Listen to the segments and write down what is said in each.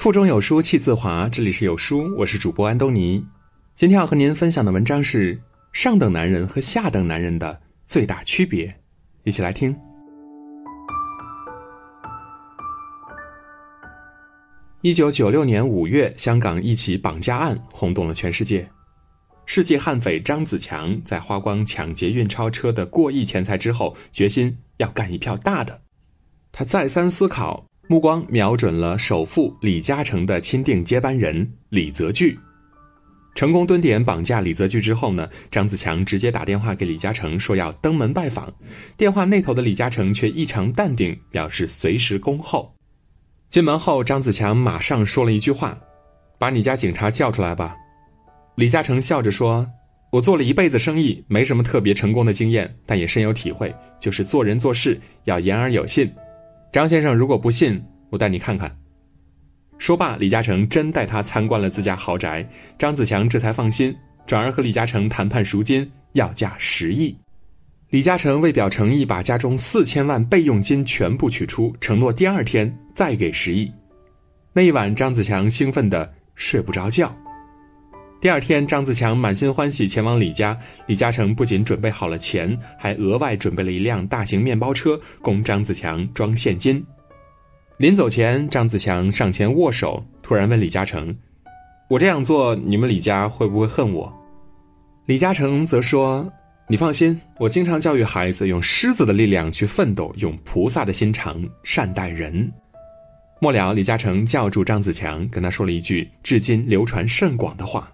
腹中有书气自华，这里是有书，我是主播安东尼。今天要和您分享的文章是上等男人和下等男人的最大区别，一起来听。一九九六年五月，香港一起绑架案轰动了全世界。世纪悍匪张子强在花光抢劫运钞车的过亿钱财之后，决心要干一票大的。他再三思考，目光瞄准了首富李嘉诚的钦定接班人李泽钜。成功蹲点绑架李泽钜之后呢，张子强直接打电话给李嘉诚说要登门拜访。电话那头的李嘉诚却异常淡定，表示随时恭候。进门后，张子强马上说了一句话：“把你家警察叫出来吧。”李嘉诚笑着说：“我做了一辈子生意，没什么特别成功的经验，但也深有体会，就是做人做事要言而有信。”张先生，如果不信，我带你看看。说罢，李嘉诚真带他参观了自家豪宅，张子强这才放心，转而和李嘉诚谈判赎金，要价十亿。李嘉诚为表诚意，把家中四千万备用金全部取出，承诺第二天再给十亿。那一晚，张子强兴奋的睡不着觉。第二天，张子强满心欢喜前往李家。李嘉诚不仅准备好了钱，还额外准备了一辆大型面包车供张子强装现金。临走前，张子强上前握手，突然问李嘉诚：“我这样做，你们李家会不会恨我？”李嘉诚则说：“你放心，我经常教育孩子用狮子的力量去奋斗，用菩萨的心肠善待人。”末了，李嘉诚叫住张子强，跟他说了一句至今流传甚广的话。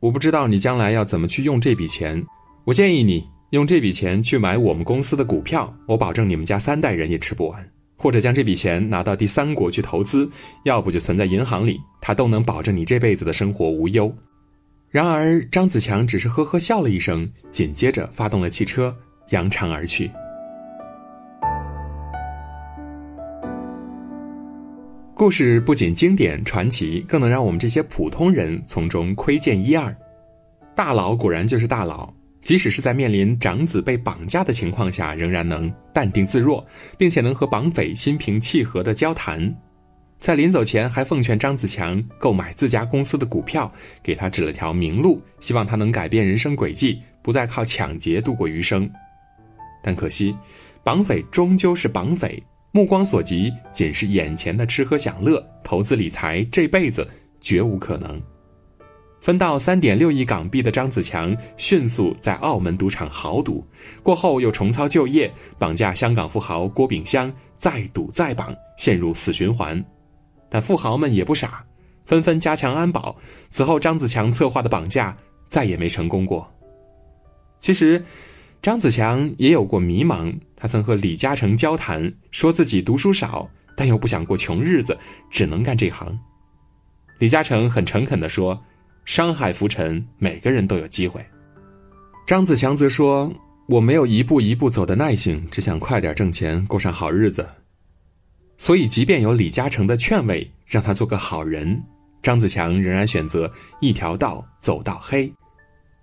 我不知道你将来要怎么去用这笔钱，我建议你用这笔钱去买我们公司的股票，我保证你们家三代人也吃不完。或者将这笔钱拿到第三国去投资，要不就存在银行里，他都能保证你这辈子的生活无忧。然而张子强只是呵呵笑了一声，紧接着发动了汽车，扬长而去。故事不仅经典传奇，更能让我们这些普通人从中窥见一二。大佬果然就是大佬，即使是在面临长子被绑架的情况下，仍然能淡定自若，并且能和绑匪心平气和的交谈。在临走前，还奉劝张子强购买自家公司的股票，给他指了条明路，希望他能改变人生轨迹，不再靠抢劫度过余生。但可惜，绑匪终究是绑匪。目光所及，仅是眼前的吃喝享乐，投资理财这辈子绝无可能。分到三点六亿港币的张子强，迅速在澳门赌场豪赌，过后又重操旧业，绑架香港富豪郭炳湘，再赌再绑，陷入死循环。但富豪们也不傻，纷纷加强安保。此后，张子强策划的绑架再也没成功过。其实。张子强也有过迷茫，他曾和李嘉诚交谈，说自己读书少，但又不想过穷日子，只能干这行。李嘉诚很诚恳地说：“商海浮沉，每个人都有机会。”张子强则说：“我没有一步一步走的耐性，只想快点挣钱，过上好日子。所以，即便有李嘉诚的劝慰，让他做个好人，张子强仍然选择一条道走到黑。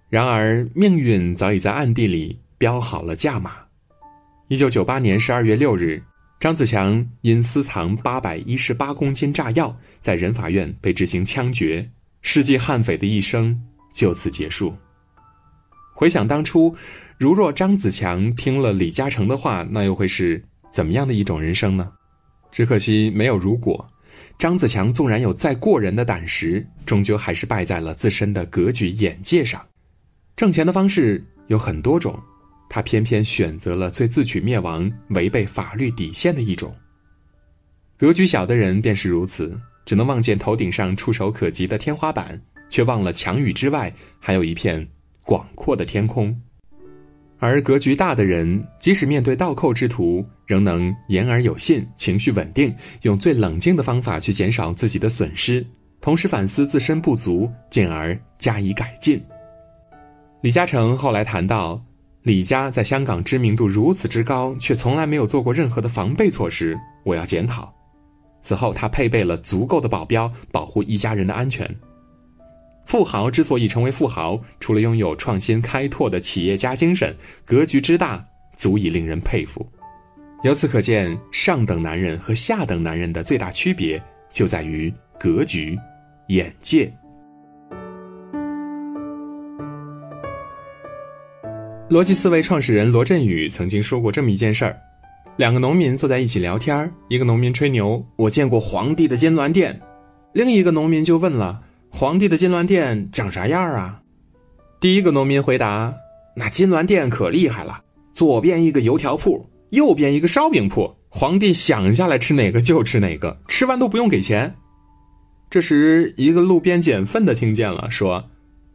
然而，命运早已在暗地里。”标好了价码。一九九八年十二月六日，张子强因私藏八百一十八公斤炸药，在人法院被执行枪决。世纪悍匪的一生就此结束。回想当初，如若张子强听了李嘉诚的话，那又会是怎么样的一种人生呢？只可惜没有如果。张子强纵然有再过人的胆识，终究还是败在了自身的格局眼界上。挣钱的方式有很多种。他偏偏选择了最自取灭亡、违背法律底线的一种。格局小的人便是如此，只能望见头顶上触手可及的天花板，却忘了墙宇之外还有一片广阔的天空。而格局大的人，即使面对倒扣之徒，仍能言而有信，情绪稳定，用最冷静的方法去减少自己的损失，同时反思自身不足，进而加以改进。李嘉诚后来谈到。李家在香港知名度如此之高，却从来没有做过任何的防备措施，我要检讨。此后，他配备了足够的保镖，保护一家人的安全。富豪之所以成为富豪，除了拥有创新开拓的企业家精神，格局之大，足以令人佩服。由此可见，上等男人和下等男人的最大区别就在于格局、眼界。逻辑思维创始人罗振宇曾经说过这么一件事儿：两个农民坐在一起聊天一个农民吹牛，我见过皇帝的金銮殿；另一个农民就问了，皇帝的金銮殿长啥样啊？第一个农民回答：那金銮殿可厉害了，左边一个油条铺，右边一个烧饼铺，皇帝想下来吃哪个就吃哪个，吃完都不用给钱。这时，一个路边捡粪的听见了，说。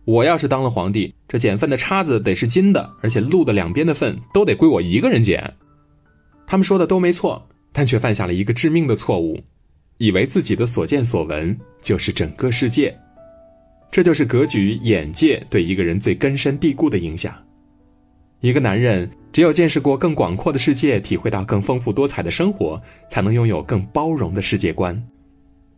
我要是当了皇帝，这捡粪的叉子得是金的，而且路的两边的粪都得归我一个人捡。他们说的都没错，但却犯下了一个致命的错误，以为自己的所见所闻就是整个世界。这就是格局、眼界对一个人最根深蒂固的影响。一个男人只有见识过更广阔的世界，体会到更丰富多彩的生活，才能拥有更包容的世界观。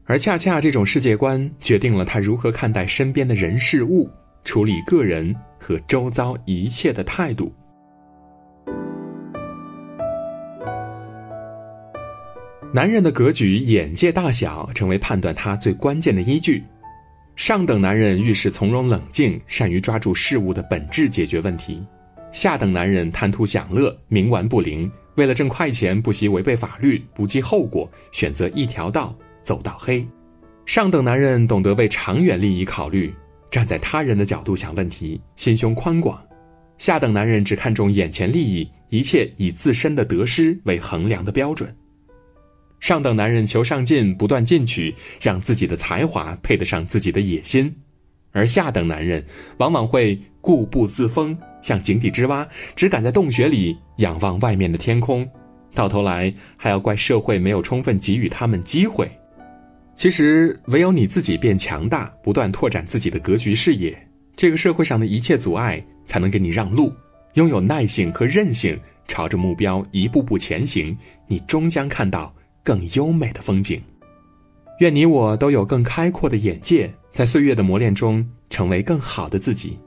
而恰恰这种世界观，决定了他如何看待身边的人事物。处理个人和周遭一切的态度。男人的格局、眼界大小，成为判断他最关键的依据。上等男人遇事从容冷静，善于抓住事物的本质解决问题；下等男人贪图享乐，冥顽不灵，为了挣快钱不惜违背法律，不计后果，选择一条道走到黑。上等男人懂得为长远利益考虑。站在他人的角度想问题，心胸宽广；下等男人只看重眼前利益，一切以自身的得失为衡量的标准；上等男人求上进，不断进取，让自己的才华配得上自己的野心；而下等男人往往会固步自封，像井底之蛙，只敢在洞穴里仰望外面的天空，到头来还要怪社会没有充分给予他们机会。其实，唯有你自己变强大，不断拓展自己的格局视野，这个社会上的一切阻碍才能给你让路。拥有耐性和韧性，朝着目标一步步前行，你终将看到更优美的风景。愿你我都有更开阔的眼界，在岁月的磨练中，成为更好的自己。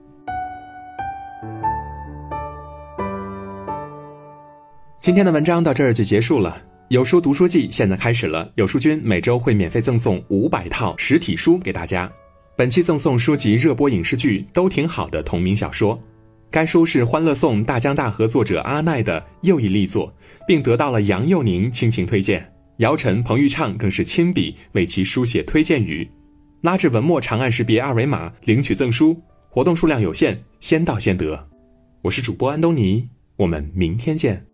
今天的文章到这儿就结束了。有书读书季现在开始了，有书君每周会免费赠送五百套实体书给大家。本期赠送书籍热播影视剧都挺好的同名小说，该书是《欢乐颂》大江大河作者阿奈的又一力作，并得到了杨佑宁倾情推荐，姚晨、彭昱畅更是亲笔为其书写推荐语。拉至文末长按识别二维码领取赠书，活动数量有限，先到先得。我是主播安东尼，我们明天见。